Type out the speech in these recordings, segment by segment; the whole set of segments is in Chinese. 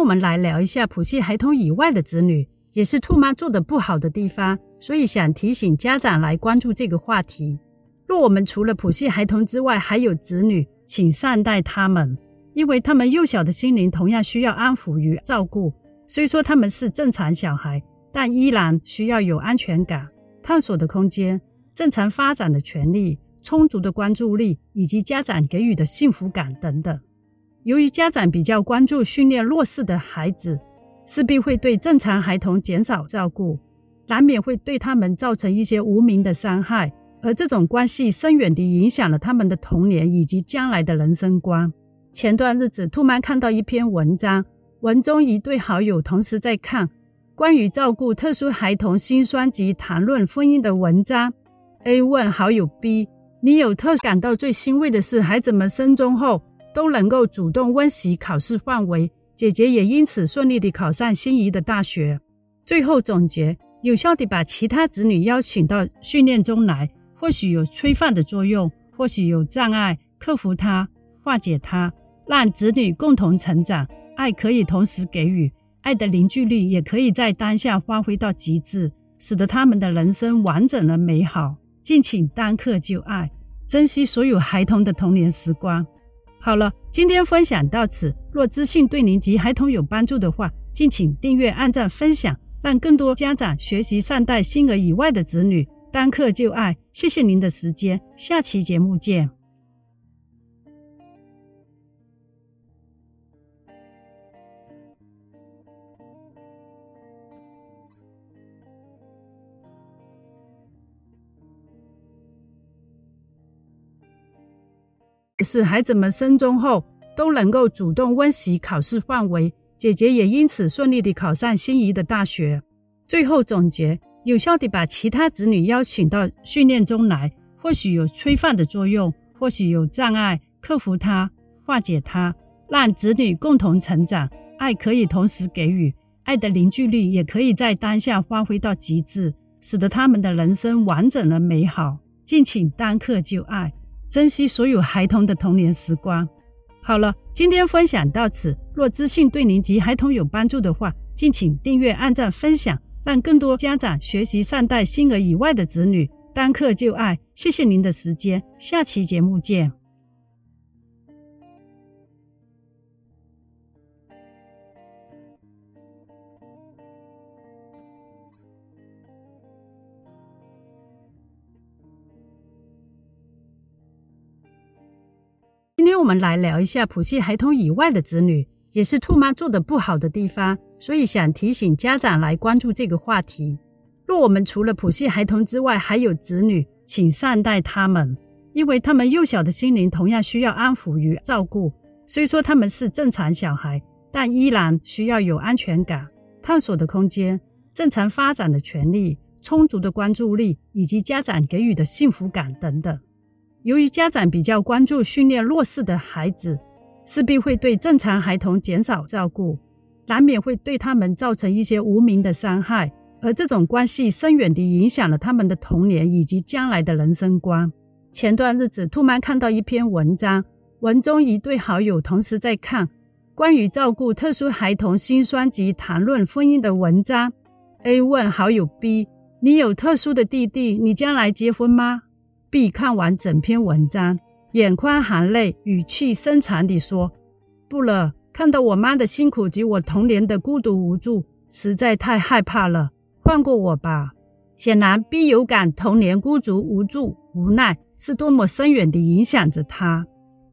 我们来聊一下普系孩童以外的子女，也是兔妈做的不好的地方，所以想提醒家长来关注这个话题。若我们除了普系孩童之外还有子女，请善待他们，因为他们幼小的心灵同样需要安抚与照顾。虽说他们是正常小孩，但依然需要有安全感、探索的空间、正常发展的权利、充足的关注力以及家长给予的幸福感等等。由于家长比较关注训练弱势的孩子，势必会对正常孩童减少照顾，难免会对他们造成一些无名的伤害，而这种关系深远地影响了他们的童年以及将来的人生观。前段日子，兔妈看到一篇文章，文中一对好友同时在看关于照顾特殊孩童心酸及谈论婚姻的文章。A 问好友 B：“ 你有特感到最欣慰的是，孩子们升中后？”都能够主动温习考试范围，姐姐也因此顺利地考上心仪的大学。最后总结，有效地把其他子女邀请到训练中来，或许有催范的作用，或许有障碍，克服它，化解它，让子女共同成长。爱可以同时给予，爱的凝聚力也可以在当下发挥到极致，使得他们的人生完整而美好。敬请当刻就爱，珍惜所有孩童的童年时光。好了，今天分享到此。若资讯对您及孩童有帮助的话，敬请订阅、按赞、分享，让更多家长学习善待心儿以外的子女。当课就爱，谢谢您的时间，下期节目见。是孩子们升中后都能够主动温习考试范围，姐姐也因此顺利地考上心仪的大学。最后总结，有效地把其他子女邀请到训练中来，或许有催范的作用，或许有障碍，克服它，化解它，让子女共同成长。爱可以同时给予，爱的凝聚力也可以在当下发挥到极致，使得他们的人生完整而美好。敬请当刻就爱。珍惜所有孩童的童年时光。好了，今天分享到此。若资讯对您及孩童有帮助的话，敬请订阅、按赞、分享，让更多家长学习善待心儿以外的子女。当课就爱，谢谢您的时间，下期节目见。我们来聊一下普系孩童以外的子女，也是兔妈做的不好的地方，所以想提醒家长来关注这个话题。若我们除了普系孩童之外还有子女，请善待他们，因为他们幼小的心灵同样需要安抚与照顾。虽说他们是正常小孩，但依然需要有安全感、探索的空间、正常发展的权利、充足的关注力以及家长给予的幸福感等等。由于家长比较关注训练弱势的孩子，势必会对正常孩童减少照顾，难免会对他们造成一些无名的伤害，而这种关系深远地影响了他们的童年以及将来的人生观。前段日子，兔妈看到一篇文章，文中一对好友同时在看关于照顾特殊孩童心酸及谈论婚姻的文章。A 问好友 B：“ 你有特殊的弟弟，你将来结婚吗？” B 看完整篇文章，眼眶含泪，语气深长地说：“不了，看到我妈的辛苦及我童年的孤独无助，实在太害怕了。放过我吧。”显然，B 有感童年孤独无助、无奈是多么深远地影响着他。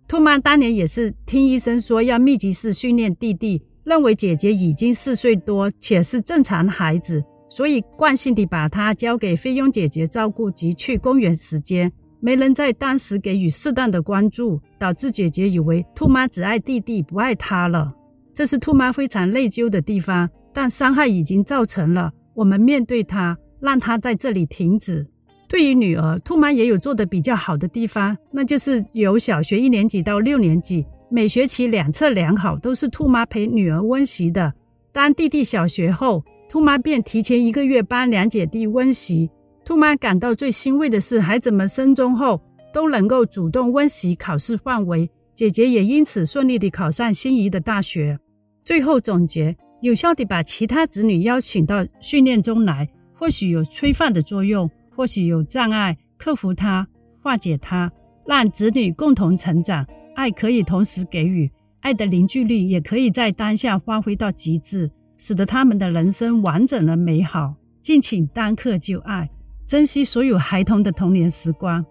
兔妈当年也是听医生说要密集式训练弟弟，认为姐姐已经四岁多且是正常孩子。所以惯性地把他交给菲佣姐姐照顾及去公园时间，没人在当时给予适当的关注，导致姐姐以为兔妈只爱弟弟不爱她了。这是兔妈非常内疚的地方，但伤害已经造成了。我们面对她，让她在这里停止。对于女儿，兔妈也有做的比较好的地方，那就是由小学一年级到六年级，每学期两册良好都是兔妈陪女儿温习的。当弟弟小学后，兔妈便提前一个月帮两姐弟温习。兔妈感到最欣慰的是，孩子们升中后都能够主动温习考试范围，姐姐也因此顺利地考上心仪的大学。最后总结，有效地把其他子女邀请到训练中来，或许有催范的作用，或许有障碍，克服它，化解它，让子女共同成长。爱可以同时给予，爱的凝聚力也可以在当下发挥到极致，使得他们的人生完整而美好。敬请当刻就爱，珍惜所有孩童的童年时光。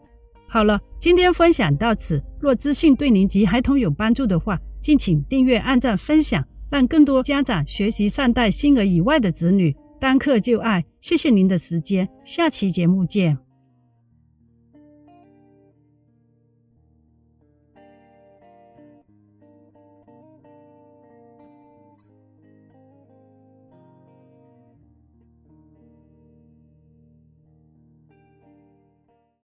好了，今天分享到此。若资讯对您及孩童有帮助的话，敬请订阅、按赞、分享。让更多家长学习善待心儿以外的子女，当课就爱。谢谢您的时间，下期节目见。